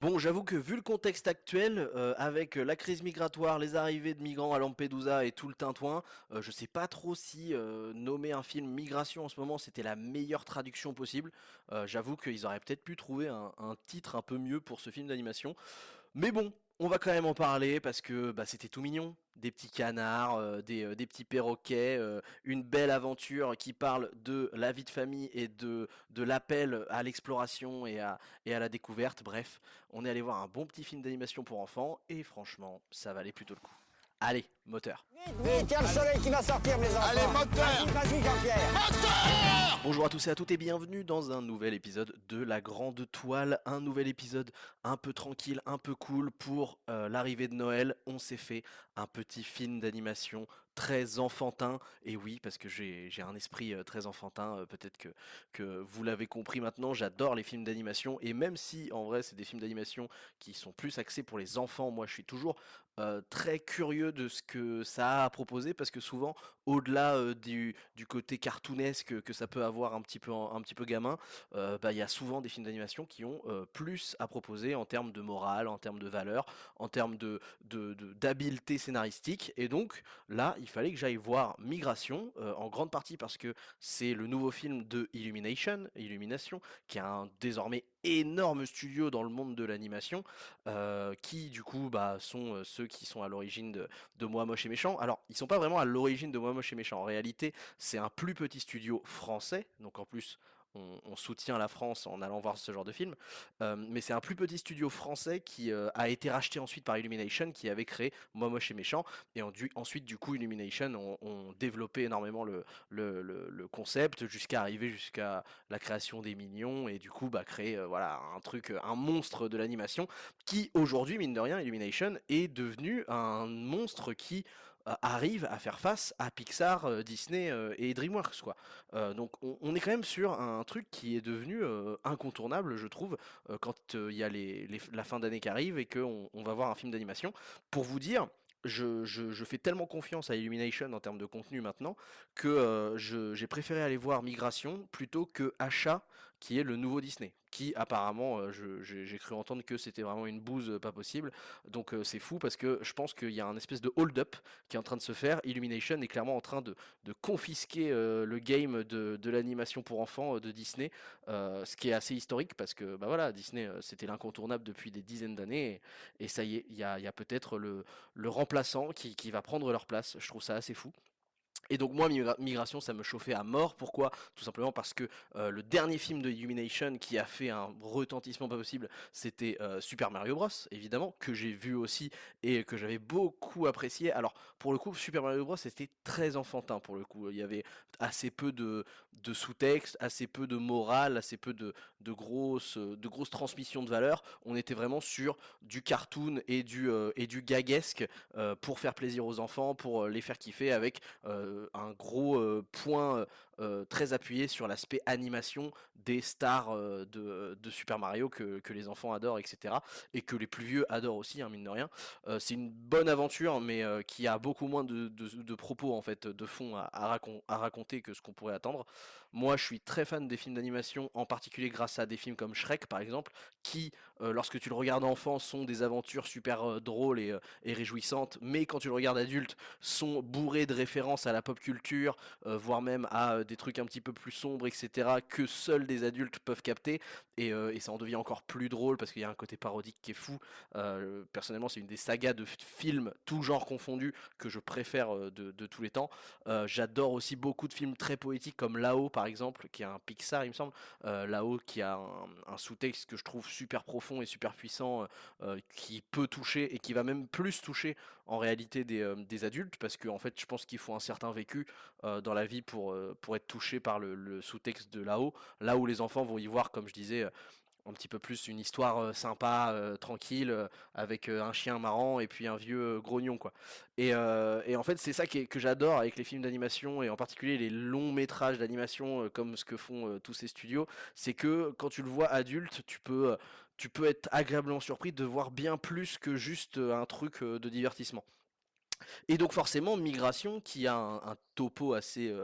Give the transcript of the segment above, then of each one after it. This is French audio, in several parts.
Bon, j'avoue que vu le contexte actuel, euh, avec euh, la crise migratoire, les arrivées de migrants à Lampedusa et tout le tintouin, euh, je sais pas trop si euh, nommer un film Migration en ce moment c'était la meilleure traduction possible. J'avoue qu'ils auraient peut-être pu trouver un titre un peu mieux pour ce film d'animation. Mais bon, on va quand même en parler parce que bah, c'était tout mignon. Des petits canards, euh, des, euh, des petits perroquets, euh, une belle aventure qui parle de la vie de famille et de, de l'appel à l'exploration et à, et à la découverte. Bref, on est allé voir un bon petit film d'animation pour enfants et franchement, ça valait plutôt le coup. Allez, moteur. Vite, vite, il y a le soleil qui va sortir, mes enfants. Allez, moteur Vas-y, vas-y, Jean-Pierre. Bonjour à tous et à toutes et bienvenue dans un nouvel épisode de La Grande Toile, un nouvel épisode un peu tranquille, un peu cool pour euh, l'arrivée de Noël. On s'est fait un petit film d'animation très enfantin, et oui, parce que j'ai j'ai un esprit euh, très enfantin, euh, peut-être que, que vous l'avez compris maintenant, j'adore les films d'animation, et même si en vrai c'est des films d'animation qui sont plus axés pour les enfants, moi je suis toujours euh, très curieux de ce que ça a à proposer, parce que souvent, au-delà euh, du, côté cartoonesque que ça peut avoir un petit peu, un petit peu gamin, euh, bah, il y a souvent des films d'animation qui ont euh, plus à proposer en termes de morale, en termes de valeur, en termes de, d'habileté scénaristique. Et donc là, il fallait que j'aille voir Migration, en grande partie parce que c'est le nouveau film de Illumination, Illumination, qui a un désormais énorme studio dans le monde de l'animation, qui du coup bah, sont ceux qui sont à l'origine de, de Moi Moche et Méchant. Alors, ils sont pas vraiment à l'origine de Moi Et Méchant. En réalité, c'est un plus petit studio français, donc en plus, on, soutient la France en allant voir ce genre de film. Euh, mais c'est un plus petit studio français qui euh, a été racheté ensuite par Illumination, qui avait créé Moi Moche et Méchant. Et ensuite, du coup, Illumination ont, développé énormément le, concept jusqu'à arriver jusqu'à la création des Minions et du coup, bah, créer euh, voilà, un truc, un monstre de l'animation qui aujourd'hui, mine de rien, Illumination est devenu un monstre qui euh, arrive à faire face à Pixar, euh, Disney euh, et DreamWorks quoi. Donc on, est quand même sur un truc qui est devenu incontournable, je trouve, quand il y a la fin d'année qui arrive et qu'on on va voir un film d'animation. Pour vous dire, je, fais tellement confiance à Illumination en termes de contenu maintenant que j'ai préféré aller voir Migration plutôt que Achat, qui est le nouveau Disney. Qui apparemment, euh, j'ai cru entendre que c'était vraiment une bouse euh, pas possible. Donc euh, c'est fou parce que je pense qu'il y a un espèce de hold-up qui est en train de se faire. Illumination est clairement en train de, confisquer le game de, l'animation pour enfants de Disney, ce qui est assez historique parce que bah voilà, Disney c'était l'incontournable depuis des dizaines d'années et, ça y est, il y a, peut-être le, remplaçant qui va prendre leur place. Je trouve ça assez fou. Et donc moi, Migra- Migration, ça me chauffait à mort. Pourquoi? Tout simplement parce que euh, le dernier film de Illumination qui a fait un retentissement pas possible, c'était euh, Super Mario Bros, évidemment, que j'ai vu aussi et que j'avais beaucoup apprécié. Alors, pour le coup, Super Mario Bros, c'était très enfantin, pour le coup. Il y avait assez peu de, de sous-texte, assez peu de morale, assez peu de, de, grosses, de grosses transmissions de valeur. On était vraiment sur du cartoon et du, euh, et du gaguesque euh, pour faire plaisir aux enfants, pour les faire kiffer avec un gros euh, point euh, euh, très appuyé sur l'aspect animation des stars euh, de, Super Mario que, les enfants adorent, etc. Et que les plus vieux adorent aussi, hein, mine de rien. Euh, c'est une bonne aventure, mais euh, qui a beaucoup moins de, propos, en fait, de fond à, à racon- à raconter que ce qu'on pourrait attendre. Moi, je suis très fan des films d'animation, en particulier grâce à des films comme Shrek, par exemple, qui, euh, lorsque tu le regardes enfant, sont des aventures super euh, drôles et, euh, et réjouissantes, mais quand tu le regardes adulte, sont bourrés de références à la pop culture, euh, voire même à euh, des trucs un petit peu plus sombres, etc., que seuls des adultes peuvent capter, et, euh, et ça en devient encore plus drôle parce qu'il y a un côté parodique qui est fou. Personnellement, c'est une des sagas de films, tout genre confondus, que je préfère de, tous les temps. J'adore aussi beaucoup de films très poétiques comme Là-haut, par exemple, qui est un Pixar, il me semble. Là-haut, qui a un, sous-texte que je trouve super profond et super puissant, qui peut toucher et qui va même plus toucher en réalité des, euh, des adultes, parce que en fait, je pense qu'il faut un certain vécu euh, dans la vie pour, euh, être touché par le, sous-texte de là-haut, là où les enfants vont y voir, comme je disais, un petit peu plus une histoire euh, sympa, euh, tranquille, euh, avec un chien marrant et puis un vieux grognon, quoi. Et, et en fait, c'est ça qui est- que j'adore avec les films d'animation et en particulier les longs métrages d'animation, comme ce que font tous ces studios, c'est que quand tu le vois adulte, tu peux, tu peux être agréablement surpris de voir bien plus que juste un truc de divertissement. Et donc forcément, Migration, qui a un, topo assez,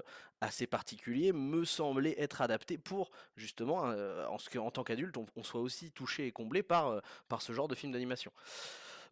assez particulier, me semblait être adapté pour justement, euh, en, tant qu'adulte, on, on soit aussi touché et comblé par, euh, par ce genre de film d'animation.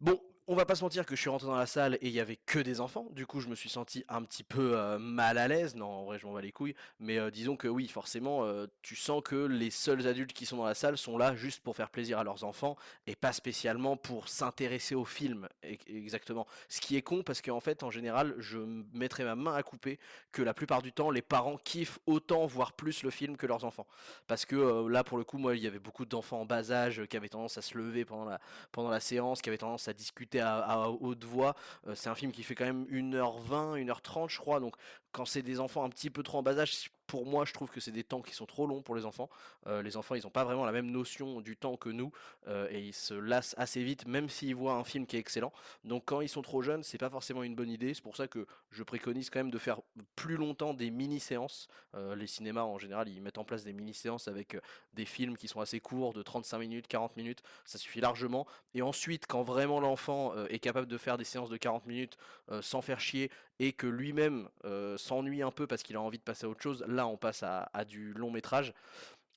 Bon, on va pas se mentir que je suis rentré dans la salle et il y avait que des enfants. Du coup, je me suis senti un petit peu euh, mal à l'aise. Non, en vrai, je m'en bats les couilles. Mais euh, disons que oui, forcément, euh, tu sens que les seuls adultes qui sont dans la salle sont là juste pour faire plaisir à leurs enfants et pas spécialement pour s'intéresser au film. Exactement. Ce qui est con parce qu'en fait, en général, je mettrais ma main à couper que la plupart du temps, les parents kiffent autant, voire plus le film que leurs enfants. Parce que là, pour le coup, moi, il y avait beaucoup d'enfants en bas âge qui avaient tendance à se lever pendant la séance, qui avait tendance à discuter à, haute voix. Euh, c'est un film qui fait quand même 1h20, 1h30 je crois, donc quand c'est des enfants un petit peu trop en bas âge, pour moi je trouve que c'est des temps qui sont trop longs pour les enfants. Euh, les enfants ils n'ont pas vraiment la même notion du temps que nous euh, et ils se lassent assez vite même s'ils voient un film qui est excellent. Donc quand ils sont trop jeunes c'est pas forcément une bonne idée, c'est pour ça que je préconise quand même de faire plus longtemps des mini-séances. Euh, les cinémas en général ils mettent en place des mini-séances avec des films qui sont assez courts de 35 minutes, 40 minutes, ça suffit largement. Et ensuite, quand vraiment l'enfant est capable de faire des séances de 40 minutes sans faire chier et que lui-même euh, s'ennuie un peu parce qu'il a envie de passer à autre chose, là on passe à, du long métrage.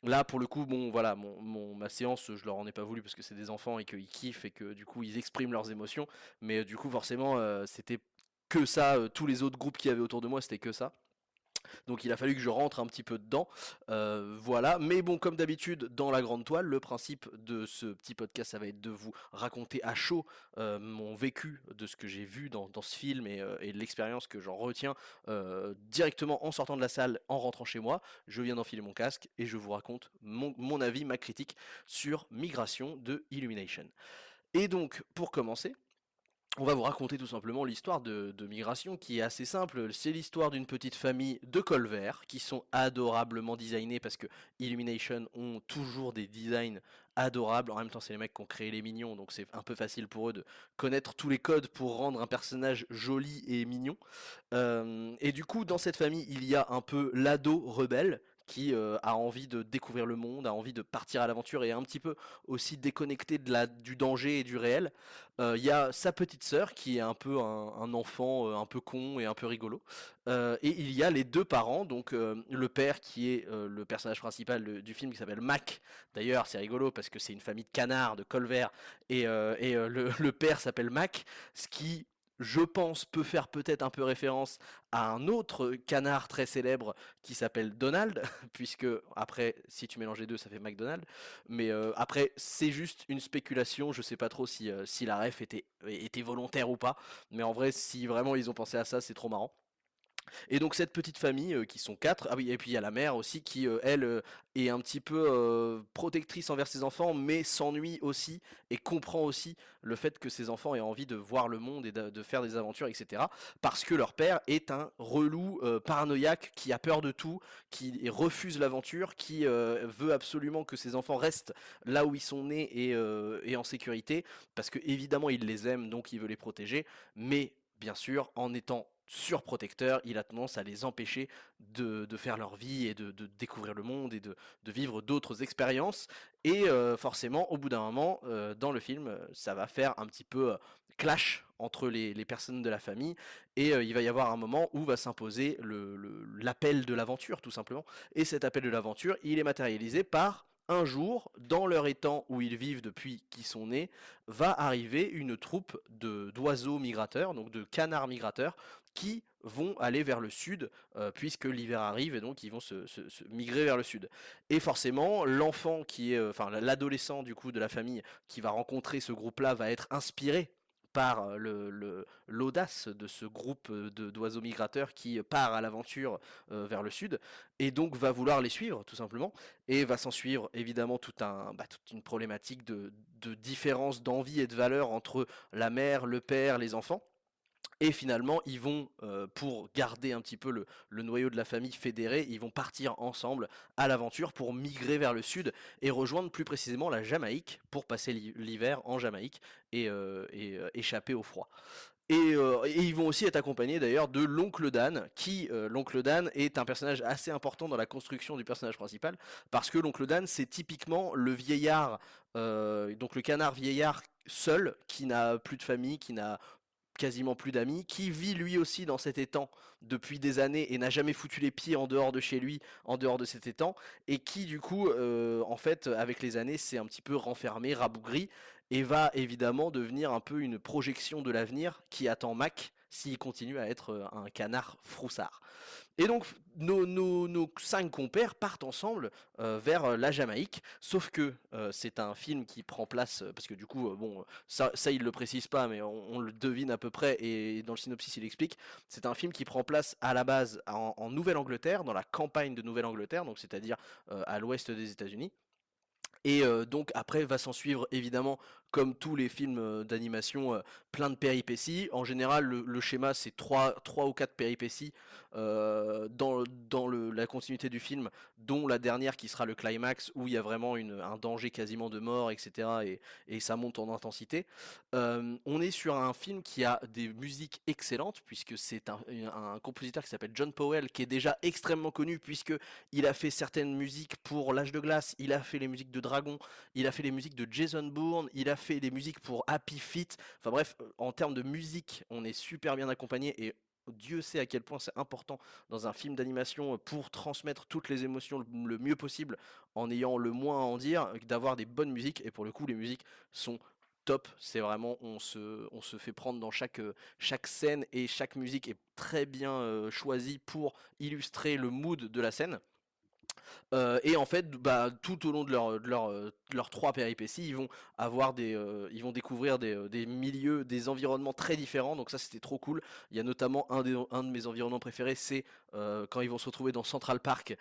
Là, pour le coup, bon, voilà, mon, mon- ma séance, je leur en ai pas voulu parce que c'est des enfants et qu'ils kiffent et que du coup ils expriment leurs émotions. Mais euh, du coup, forcément, euh, c'était que ça. tous les autres groupes qu'il y avait autour de moi, c'était que ça. Donc il a fallu que je rentre un petit peu dedans. Euh, voilà. Mais bon, comme d'habitude, dans la grande toile, le principe de ce petit podcast, ça va être de vous raconter à chaud euh, mon vécu de ce que j'ai vu dans, ce film et, euh, l'expérience que j'en retiens directement en sortant de la salle, en rentrant chez moi. Je viens d'enfiler mon casque et je vous raconte mon avis, ma critique sur Migration de Illumination. Et donc, pour commencer, on va vous raconter tout simplement l'histoire de, Migration qui est assez simple. C'est l'histoire d'une petite famille de colverts qui sont adorablement designés parce que Illumination ont toujours des designs adorables. En même temps, c'est les mecs qui ont créé les mignons, donc c'est un peu facile pour eux de connaître tous les codes pour rendre un personnage joli et mignon. Euh, et du coup, dans cette famille, il y a un peu l'ado rebelle qui euh, a envie de découvrir le monde, a envie de partir à l'aventure et un petit peu aussi déconnecté de la, du danger et du réel. Euh, Il y a sa petite sœur qui est un peu un, enfant euh, un peu con et un peu rigolo. Euh, et il y a les deux parents, donc euh, le père qui est euh, le personnage principal du film qui s'appelle Mac. D'ailleurs, c'est rigolo parce que c'est une famille de canards, de colverts, et, euh, et euh, le père s'appelle Mac, ce qui je pense peut faire peut-être un peu référence à un autre canard très célèbre qui s'appelle Donald, puisque après, si tu mélanges les deux, ça fait McDonald. Mais euh, après, c'est juste une spéculation. Je sais pas trop si, euh, si la ref était, était volontaire ou pas. Mais en vrai, si vraiment ils ont pensé à ça, c'est trop marrant. Et donc cette petite famille euh, qui sont quatre, ah oui, et puis il y a la mère aussi qui, euh, elle, euh, est un petit peu protectrice envers ses enfants, mais s'ennuie aussi et comprend aussi le fait que ses enfants aient envie de voir le monde et de, faire des aventures, etc. Parce que leur père est un relou paranoïaque qui a peur de tout, qui refuse l'aventure, qui veut absolument que ses enfants restent là où ils sont nés et, et en sécurité, parce que évidemment il les aime, donc il veut les protéger, mais bien sûr en étant surprotecteur, il a tendance à les empêcher de, de faire leur vie et de, de découvrir le monde et de, de vivre d'autres expériences. Et euh, forcément, au bout d'un moment, euh, dans le film, ça va faire un petit peu euh, clash entre les, les personnes de la famille. Et il va y avoir un moment où va s'imposer le- le- l'appel de l'aventure, tout simplement. Et cet appel de l'aventure, il est matérialisé par un jour, dans leur étang où ils vivent depuis qu'ils sont nés, va arriver une troupe d'oiseaux migrateurs, donc de canards migrateurs, qui vont aller vers le sud, euh, puisque l'hiver arrive et donc ils vont se, se- se migrer vers le sud. Et forcément, l'enfant qui est, euh, enfin l'adolescent du coup de la famille qui va rencontrer ce groupe-là va être inspiré par euh, l'audace de ce groupe euh, d'oiseaux migrateurs qui part à l'aventure euh, vers le sud et donc va vouloir les suivre tout simplement et va s'en suivre évidemment bah, toute une problématique de différence d'envie et de valeur entre la mère, le père, les enfants. Et finalement, ils vont, euh, pour garder un petit peu le, noyau de la famille fédéré, ils vont partir ensemble à l'aventure pour migrer vers le sud et rejoindre plus précisément la Jamaïque pour passer l'hi- l'hiver en Jamaïque et, euh, euh, échapper au froid. Et, ils vont aussi être accompagnés d'ailleurs de l'oncle Dan, qui, l'oncle Dan, est un personnage assez important dans la construction du personnage principal, parce que l'oncle Dan, c'est typiquement le vieillard, donc le canard vieillard seul, qui n'a plus de famille, qui n'a quasiment plus d'amis, qui vit lui aussi dans cet étang depuis des années et n'a jamais foutu les pieds en dehors de chez lui, en dehors de cet étang, et qui du coup, euh, en fait, avec les années, s'est un petit peu renfermé, rabougri, et va évidemment devenir un peu une projection de l'avenir qui attend Mac s'il continue à être euh, un canard froussard. Et donc nos, cinq compères partent ensemble euh, vers euh, la Jamaïque, sauf que c'est un film qui prend place, parce que du coup, bon, ça, ça il le précise pas, mais on, le devine à peu près, et dans le synopsis il explique, c'est un film qui prend place à la base en, Nouvelle-Angleterre, dans la campagne de Nouvelle-Angleterre, donc c'est-à-dire à l'ouest des États-Unis. Et donc après va s'en suivre évidemment comme tous les films d'animation, plein de péripéties. En général, le, schéma c'est 3, 3 ou 4 péripéties dans, dans le, la continuité du film, dont la dernière qui sera le climax, où il y a vraiment une, un danger quasiment de mort, etc. Et, et ça monte en intensité. on est sur un film qui a des musiques excellentes, puisque c'est un, un, compositeur qui s'appelle John Powell, qui est déjà extrêmement connu, puisque il a fait certaines musiques pour L'âge de glace, il a fait les musiques de Dragon, il a fait les musiques de Jason Bourne, il a fait des musiques pour Happy Feet. Enfin bref, euh, en termes de musique, on est super bien accompagné et Dieu sait à quel point c'est important dans un film d'animation euh, pour transmettre toutes les émotions le mieux possible en ayant le moins à en dire, d'avoir des bonnes musiques. Et pour le coup, les musiques sont top. C'est vraiment, on se, fait prendre dans euh, chaque scène et chaque musique est très bien choisie pour illustrer le mood de la scène. Euh, et en fait, bah, tout au long de leur, de leur, euh, leurs trois péripéties, ils vont avoir euh, ils vont découvrir des, milieux, des environnements très différents. Donc ça, c'était trop cool. Il y a notamment un de mes environnements préférés, c'est quand ils vont se retrouver dans Central Park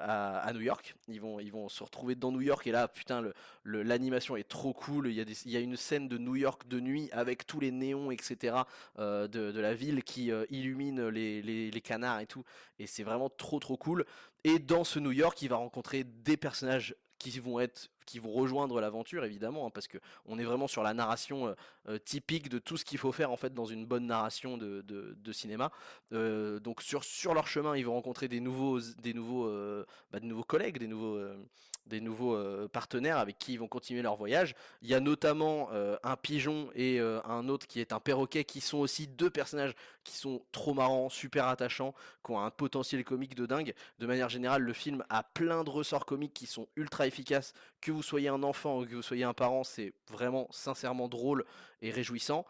à, à, New York. Ils vont, ils se retrouver dans New York et là, putain, l'animation est trop cool. Il y, a une scène de New York de nuit avec tous les néons, etc. de, de la ville qui illumine les, les, les canards et tout. Et c'est vraiment trop trop cool. Et dans ce New York, il va rencontrer des personnages qui vont être qui vont rejoindre l'aventure évidemment hein, parce que on est vraiment sur la narration euh, euh, typique de tout ce qu'il faut faire en fait dans une bonne narration de, cinéma. Euh, donc sur sur leur chemin ils vont rencontrer des nouveaux des nouveaux bah, de nouveaux collègues des nouveaux des nouveaux partenaires avec qui ils vont continuer leur voyage. Il y a notamment un pigeon et un autre qui est un perroquet qui sont aussi deux personnages qui sont trop marrants super attachants qui ont un potentiel comique de dingue de manière générale le film a plein de ressorts comiques qui sont ultra efficaces que vous soyez un enfant ou que vous soyez un parent, c'est vraiment sincèrement drôle et réjouissant.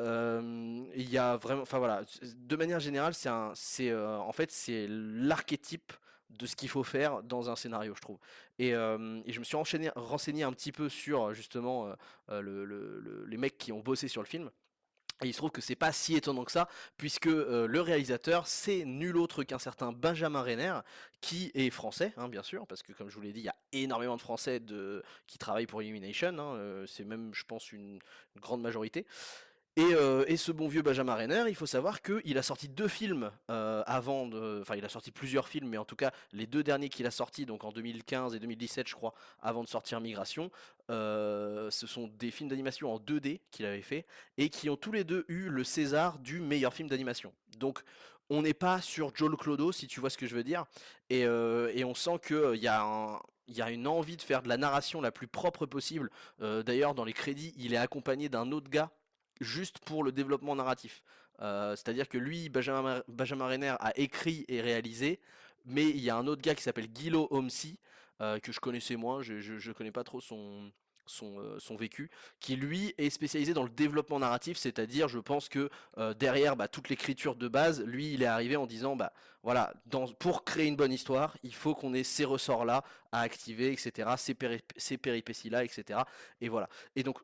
Euh, il y a vraiment, enfin voilà, de manière générale, c'est un, c'est euh, en fait c'est l'archétype de ce qu'il faut faire dans un scénario, je trouve. Et, euh, je me suis renseigné un petit peu sur justement le, le, les mecs qui ont bossé sur le film. Et il se trouve que c'est pas si étonnant que ça, puisque euh, le réalisateur, c'est nul autre qu'un certain Benjamin Renner, qui est français, hein, bien sûr, parce que comme je vous l'ai dit, il y a énormément de Français qui travaillent pour Illumination, hein, euh, c'est même, je pense, une grande majorité. Euh, et, ce bon vieux Benjamin Renner, il faut savoir qu'il a sorti deux films euh, avant. Enfin, il a sorti plusieurs films, mais en tout cas, les deux derniers qu'il a sortis, donc en 2015 et 2017, je crois, avant de sortir Migration, euh, ce sont des films d'animation en 2D qu'il avait fait et qui ont tous les deux eu le César du meilleur film d'animation. Donc, on n'est pas sur Joel Clodo, si tu vois ce que je veux dire, et, on sent qu'il y a une envie de faire de la narration la plus propre possible. D'ailleurs, dans les crédits, il est accompagné d'un autre gars juste pour le développement narratif. Euh, c'est-à-dire que lui, Benjamin, Benjamin Renner, a écrit et réalisé, mais il y a un autre gars qui s'appelle Guilo Homsi, euh, que je connaissais moins, je, je, connais pas trop son, son, euh, son, vécu, qui lui est spécialisé dans le développement narratif, c'est-à-dire je pense que derrière bah, toute l'écriture de base, lui il est arrivé en disant bah voilà, dans, pour créer une bonne histoire, il faut qu'on ait ces ressorts-là à activer, etc., ces, ces péripéties-là, etc. Et voilà. Et donc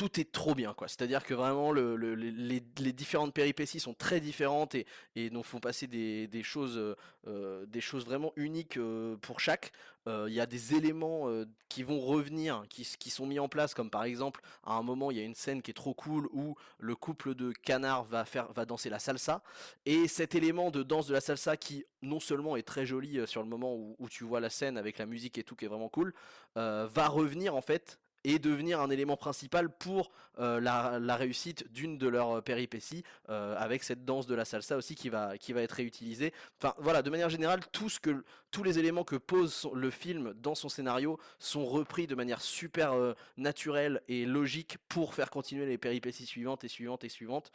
tout est trop bien quoi. C'est-à-dire que vraiment le, les, différentes péripéties sont très différentes et, et nous font passer des, choses, euh, euh, des choses vraiment uniques euh, pour chaque. Il y a des éléments qui vont revenir, qui, sont mis en place, comme par exemple à un moment il y a une scène qui est trop cool où le couple de canards va faire va danser la salsa et cet élément de danse de la salsa qui non seulement est très joli sur le moment où, tu vois la scène avec la musique et tout qui est vraiment cool, va revenir en fait et devenir un élément principal pour euh, la, réussite d'une de leurs euh, péripéties, euh, avec cette danse de la salsa aussi qui va, qui va être réutilisée. Enfin voilà, de manière générale, que, tous les éléments que pose le film dans son scénario sont repris de manière super naturelle et logique pour faire continuer les péripéties suivantes et suivantes et suivantes.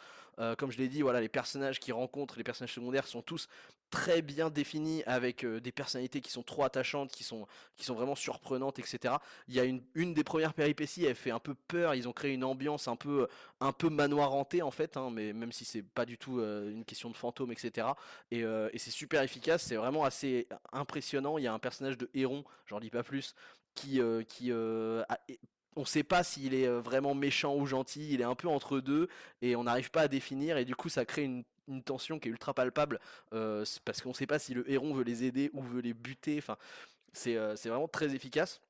Comme je l'ai dit, voilà, les personnages qui rencontrent, les personnages secondaires sont tous très bien définis avec des personnalités qui sont trop attachantes, qui sont, vraiment surprenantes, etc. Il y a une, des premières péripéties, elle fait un peu peur, ils ont créé une ambiance un peu, un manoir en fait, hein, mais même si c'est pas du tout une question de fantôme, etc. Et, c'est super efficace, c'est vraiment assez impressionnant. Il y a un personnage de Héron, j'en dis pas plus, qui, qui on sait pas s'il est vraiment méchant ou gentil, il est un peu entre deux et on n'arrive pas à définir et du coup ça crée une tension qui est ultra palpable euh, parce qu'on sait pas si le héron veut les aider ou veut les buter. Enfin, c'est euh, vraiment très efficace.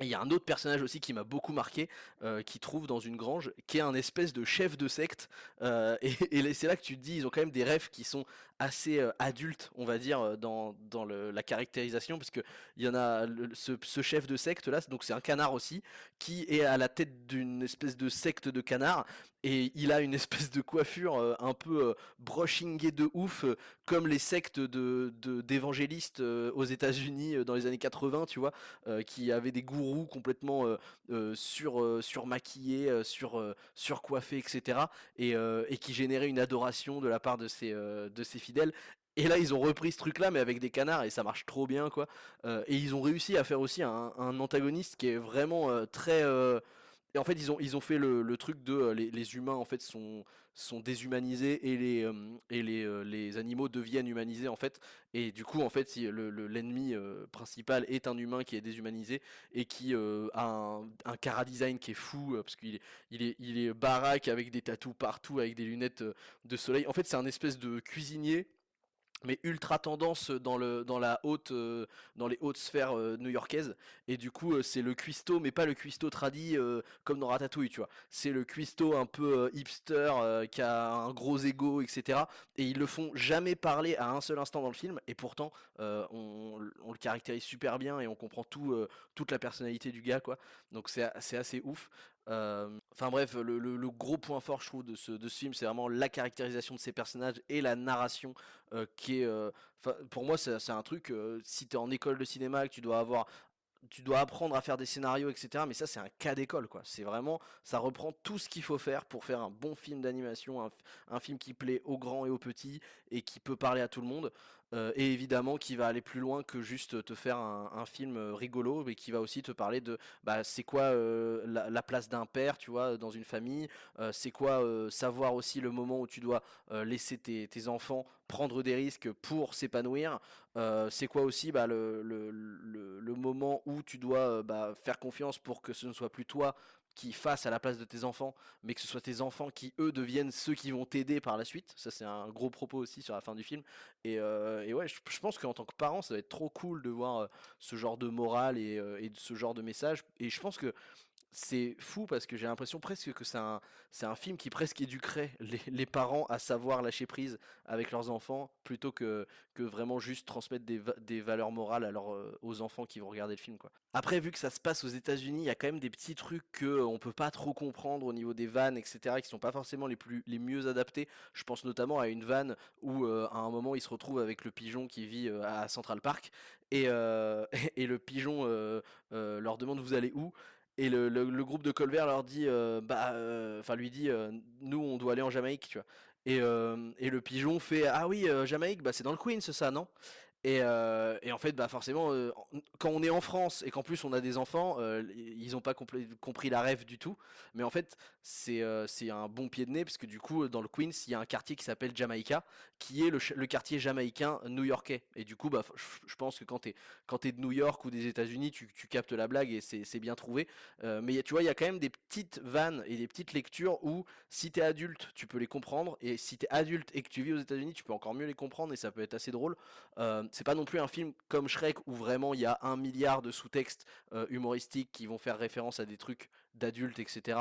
Il y a un autre personnage aussi qui m'a beaucoup marqué, euh, qui trouve dans une grange, qui est un espèce de chef de secte. et, c'est là que tu te dis, ils ont quand même des rêves qui sont assez adultes, on va dire, dans, dans la caractérisation, parce que il y en a ce, chef de secte là, donc c'est un canard aussi, qui est à la tête d'une espèce de secte de canards, et il a une espèce de coiffure euh, un peu euh, brushingée de ouf, euh, comme les sectes de d'évangélistes aux États-Unis dans les années 80, tu vois, qui avaient des gourous complètement sur surmaquillés, sur surcoiffés, etc. Et, et qui généraient une adoration de la part de ses de ses Et là, ils ont repris ce truc-là, mais avec des canards, et ça marche trop bien, quoi. et ils ont réussi à faire aussi un, antagoniste qui est vraiment très et en fait, ils ont, fait le, truc de euh, les, humains en fait sont, sont déshumanisés et les, euh, et les, euh, les, animaux deviennent humanisés en fait. Et du coup, en fait, si l'ennemi principal est un humain qui est déshumanisé et qui a un, un cara design qui est fou parce qu'il est, il est, il est baraque avec des tatous partout, avec des lunettes de soleil. En fait, c'est un espèce de cuisinier mais ultra tendance dans le dans la haute euh, dans les hautes sphères euh, new-yorkaises. Et du coup euh, c'est le cuistot mais pas le cuistot tradi comme dans Ratatouille tu vois. C'est le cuistot un peu hipster qui a un gros ego etc et ils le font jamais parler à un seul instant dans le film. Et pourtant on, on, le caractérise super bien et on comprend tout toute la personnalité du gars quoi. Donc c'est c'est assez ouf Enfin bref, le, gros point fort je trouve de ce, film, c'est vraiment la caractérisation de ces personnages et la narration qui est... pour moi c'est un truc, si tu es en école de cinéma, que tu dois avoir tu dois apprendre à faire des scénarios, etc. Mais ça, c'est un cas d'école, quoi. C'est vraiment, ça reprend tout ce qu'il faut faire pour faire un bon film d'animation, un, film qui plaît aux grands et aux petits et qui peut parler à tout le monde. Euh, et évidemment qui va aller plus loin que juste te faire un, film euh, rigolo, mais qui va aussi te parler de bah, c'est quoi euh, la, place d'un père, tu vois, dans une famille, c'est quoi savoir aussi le moment où tu dois laisser tes, enfants prendre des risques pour s'épanouir, c'est quoi aussi bah, le, le, moment où tu dois bah, faire confiance pour que ce ne soit plus toi qui fasse à la place de tes enfants, mais que ce soit tes enfants qui, eux, deviennent ceux qui vont t'aider par la suite. Ça, c'est un gros propos aussi sur la fin du film. Et, euh, ouais, je, pense qu'en tant que parent, ça va être trop cool de voir euh, ce genre de morale et, euh, et, ce genre de message. Et je pense que c'est fou parce que j'ai l'impression presque que c'est un, c'est un film qui presque éduquerait les, parents à savoir lâcher prise avec leurs enfants plutôt que, que vraiment juste transmettre des, des valeurs morales à aux enfants qui vont regarder le film. Quoi. Après, vu que ça se passe aux États-Unis, il y a quand même des petits trucs qu'on ne peut pas trop comprendre au niveau des vannes, etc., qui sont pas forcément les, plus, les mieux adaptés. Je pense notamment à une vanne où à un moment il se retrouve avec le pigeon qui vit à Central Park et, et le pigeon leur demande vous allez où? Et le, groupe de Colbert leur dit, euh, bah, euh, enfin lui dit, euh, nous on doit aller en Jamaïque, tu vois. Et, et le pigeon fait, ah oui, Jamaïque, bah c'est dans le Queens, ça, non? Et, euh, et, en fait, bah forcément, euh, quand on est en France et qu'en plus on a des enfants, euh, ils n'ont pas compris la rêve du tout. Mais en fait, c'est un bon pied de nez parce que du coup, dans le Queens, il y a un quartier qui s'appelle Jamaica, qui est le, quartier jamaïcain new-yorkais. Et du coup, bah, je pense que quand tu es de New York ou des États-Unis, tu, tu, captes la blague et c'est bien trouvé. mais tu vois, il y a quand même des petites vannes et des petites lectures où si tu es adulte, tu peux les comprendre. Et si tu es adulte et que tu vis aux États-Unis, tu peux encore mieux les comprendre et ça peut être assez drôle C'est pas non plus un film comme Shrek où vraiment il y a un milliard de sous-textes euh, humoristiques qui vont faire référence à des trucs d'adultes, etc.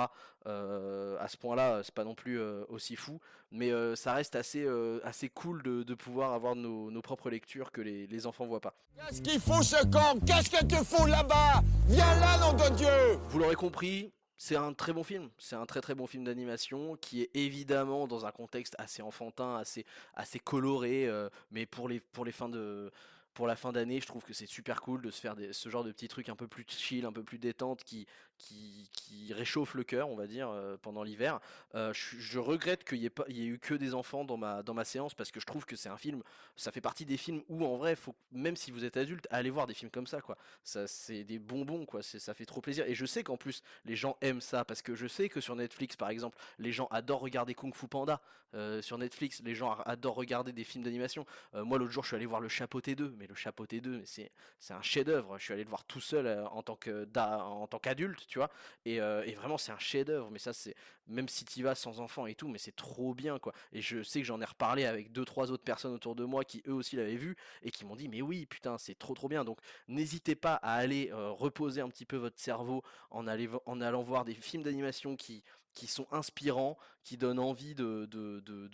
Euh, à ce point-là, c'est pas non plus euh, aussi fou, mais euh, ça reste assez, euh, assez cool de, de pouvoir avoir nos, nos propres lectures que les, les enfants voient pas. Qu'est-ce qu'il faut ce camp Qu'est-ce que tu fous là-bas? Viens là, nom de Dieu Vous l'aurez compris, c'est un très bon film. C'est un très très bon film d'animation qui est évidemment dans un contexte assez enfantin, assez, assez coloré, euh, mais pour les, pour de. Pour la fin d'année, je trouve que c'est super cool de se faire ce genre de petits trucs un peu plus chill, un peu plus détente, qui, qui, réchauffe le cœur, on va dire, euh, pendant l'hiver. Euh, je, regrette qu'il n'y ait, pas- il y ait eu que des enfants dans ma, dans ma séance parce que je trouve que c'est un film, ça fait partie des films où en vrai, faut, même si vous êtes adulte, allez voir des films comme ça, quoi. Ça, c'est des bonbons, quoi. Ça fait trop plaisir. Et je sais qu'en plus, les gens aiment ça parce que je sais que sur Netflix, par exemple, les gens adorent regarder Kung Fu Panda. Euh, sur Netflix, les gens adorent regarder des films d'animation. Moi, l'autre jour, je suis allé voir Le Chapeauté 2, mais Le Chapeauté 2, mais c'est, c'est un chef-d'œuvre. Je suis allé le voir tout seul en tant que en tant qu'adulte, tu vois? Et, vraiment, c'est un chef-d'œuvre. Mais ça, c'est même si tu vas sans enfant et tout, mais c'est trop bien, quoi. Et je sais que j'en ai reparlé avec deux, trois autres personnes autour de moi qui eux aussi l'avaient vu et qui m'ont dit, mais oui, putain, c'est trop, trop bien. Donc, n'hésitez pas à aller reposer un petit peu votre cerveau en allant voir des films d'animation qui, qui sont inspirants, qui donnent envie de,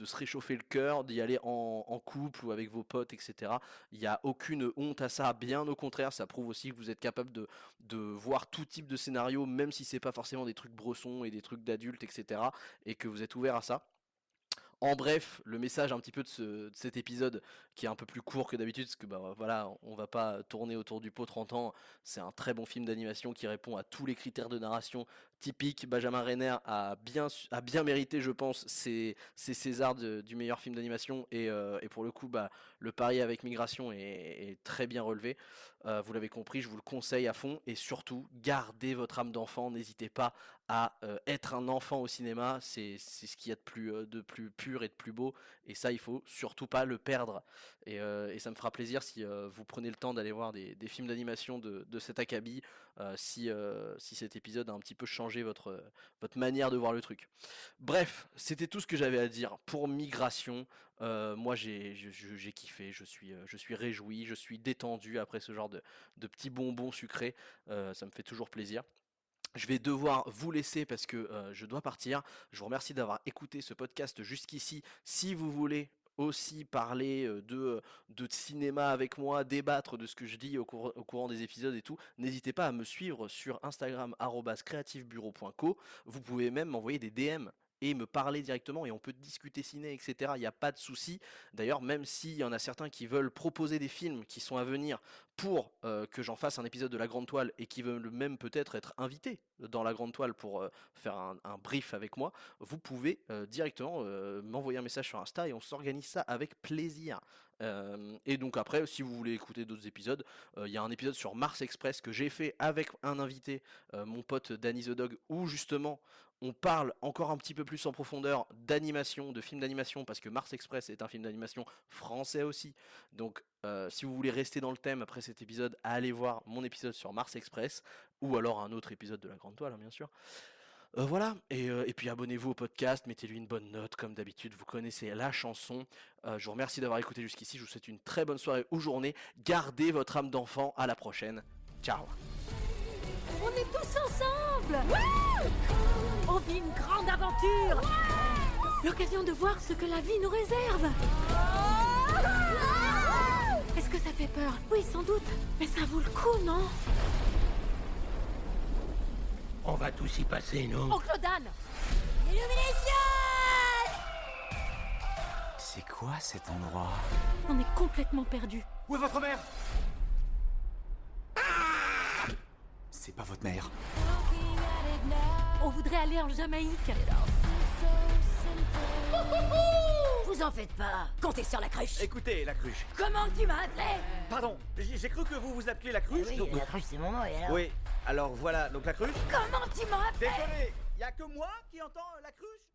se réchauffer le cœur, d'y aller en, en couple ou avec vos potes, etc. Il n'y a aucune honte à ça, bien au contraire, ça prouve aussi que vous êtes capable de, de voir tout type de scénario, même si c'est pas forcément des trucs brossons et des trucs d'adultes, etc. Et que vous êtes ouvert à ça. En bref, le message un petit peu de, ce, de cet épisode qui est un peu plus court que d'habitude, parce que bah voilà, on va pas tourner autour du pot 30 ans. C'est un très bon film d'animation qui répond à tous les critères de narration typiques. Benjamin Renner a bien, mérité, je pense, ses, ses Césars du meilleur film d'animation. Et, euh, pour le coup, bah, le pari avec Migration est, est très bien relevé. Euh, vous l'avez compris, je vous le conseille à fond. Et surtout, gardez votre âme d'enfant. N'hésitez pas à euh, être un enfant au cinéma. C'est ce qu'il y a de plus, euh, de plus pur et de plus beau. Et ça, il faut surtout pas le perdre. Et, euh, ça me fera plaisir si vous prenez le temps d'aller voir des, des films d'animation de, de cet acabit, si, si cet épisode a un petit peu changé votre, votre manière de voir le truc. Bref, c'était tout ce que j'avais à dire pour Migration. Moi, j'ai kiffé, je suis, je suis réjoui, je suis détendu après ce genre de, de petits bonbons sucrés. Ça me fait toujours plaisir. Je vais devoir vous laisser parce que euh, je dois partir. Je vous remercie d'avoir écouté ce podcast jusqu'ici. Si vous voulez aussi parler euh, de, de cinéma avec moi, débattre de ce que je dis au, cour- au courant des épisodes et tout, n'hésitez pas à me suivre sur Instagram arobase creativebureau.co. Vous pouvez même m'envoyer des DM et me parler directement et on peut discuter ciné, etc. Il n'y a pas de souci. D'ailleurs, même s'il y en a certains qui veulent proposer des films qui sont à venir pour euh, que j'en fasse un épisode de la Grande Toile et qui veulent même peut-être être invités dans la Grande Toile pour euh, faire un, brief avec moi, vous pouvez euh, directement m'envoyer un message sur Insta et on s'organise ça avec plaisir. Et donc après, si vous voulez écouter d'autres épisodes, il y a un épisode sur Mars Express que j'ai fait avec un invité, mon pote Danny the Dog, où justement on parle encore un petit peu plus en profondeur d'animation, de films d'animation, parce que Mars Express est un film d'animation français aussi. Donc euh, si vous voulez rester dans le thème après cet épisode, allez voir mon épisode sur Mars Express, ou alors un autre épisode de la Grande Toile, hein, bien sûr. Euh, voilà, et, euh, et puis abonnez-vous au podcast, mettez-lui une bonne note, comme d'habitude, vous connaissez la chanson. Je vous remercie d'avoir écouté jusqu'ici, je vous souhaite une très bonne soirée ou journée. Gardez votre âme d'enfant, à la prochaine. Ciao On est tous ensemble On vit une grande aventure. L'occasion de voir ce que la vie nous réserve. Est-ce que ça fait peur? Oui, sans doute. Mais ça vaut le coup, non? On va tous y passer, non? Oncle Dan C'est quoi cet endroit? On est complètement perdu. Où est votre mère? C'est pas votre mère. On voudrait aller en Jamaïque. Vous en faites pas. Comptez sur la cruche. Écoutez, la cruche. Comment tu m'as appelé? Pardon, j'ai cru que vous vous appeliez la cruche. Oui, donc- la cruche c'est mon nom et alors? Oui, alors voilà, donc la cruche. Comment tu m'as appelé? Désolé, y a que moi qui entends la cruche?